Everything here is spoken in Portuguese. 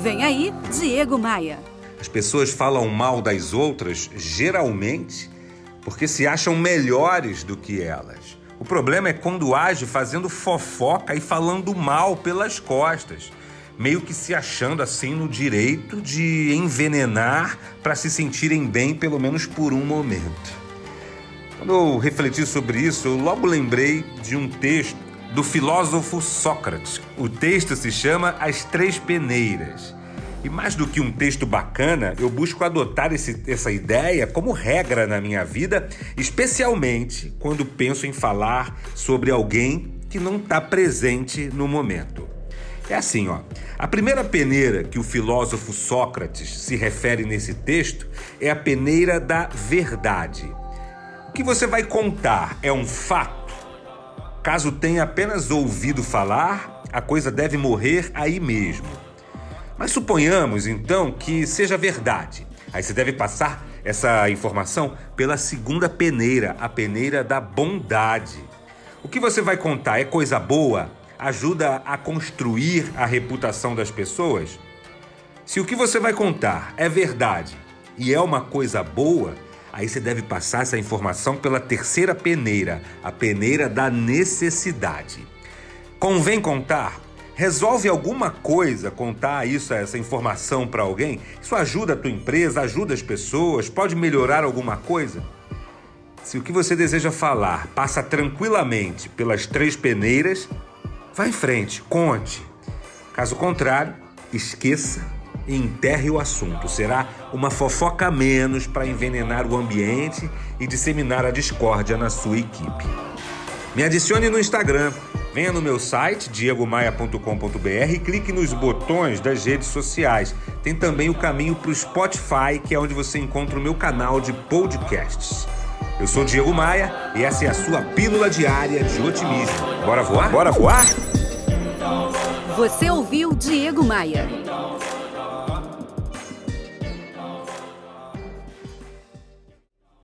Vem aí, Diego Maia. As pessoas falam mal das outras, geralmente, porque se acham melhores do que elas. O problema é quando age fazendo fofoca e falando mal pelas costas, meio que se achando assim no direito de envenenar para se sentirem bem, pelo menos por um momento. Quando eu refleti sobre isso, eu logo lembrei de um texto do filósofo Sócrates. O texto se chama As Três Peneiras. E mais do que um texto bacana, eu busco adotar esse, essa ideia como regra na minha vida, especialmente quando penso em falar sobre alguém que não está presente no momento. É assim, ó. A primeira peneira que o filósofo Sócrates se refere nesse texto é a peneira da verdade. O que você vai contar é um fato? Caso tenha apenas ouvido falar, a coisa deve morrer aí mesmo. Mas suponhamos então que seja verdade. Aí você deve passar essa informação pela segunda peneira, a peneira da bondade. O que você vai contar é coisa boa? Ajuda a construir a reputação das pessoas? Se o que você vai contar é verdade e é uma coisa boa, aí você deve passar essa informação pela terceira peneira, a peneira da necessidade. Convém contar Resolve alguma coisa contar isso, essa informação para alguém? Isso ajuda a tua empresa, ajuda as pessoas, pode melhorar alguma coisa? Se o que você deseja falar passa tranquilamente pelas três peneiras, vá em frente, conte. Caso contrário, esqueça enterre o assunto. Será uma fofoca menos para envenenar o ambiente e disseminar a discórdia na sua equipe. Me adicione no Instagram Venha no meu site, diegomaia.com.br e clique nos botões das redes sociais. Tem também o caminho para o Spotify, que é onde você encontra o meu canal de podcasts. Eu sou Diego Maia e essa é a sua pílula diária de otimismo. Bora voar? Bora voar? Você ouviu Diego Maia.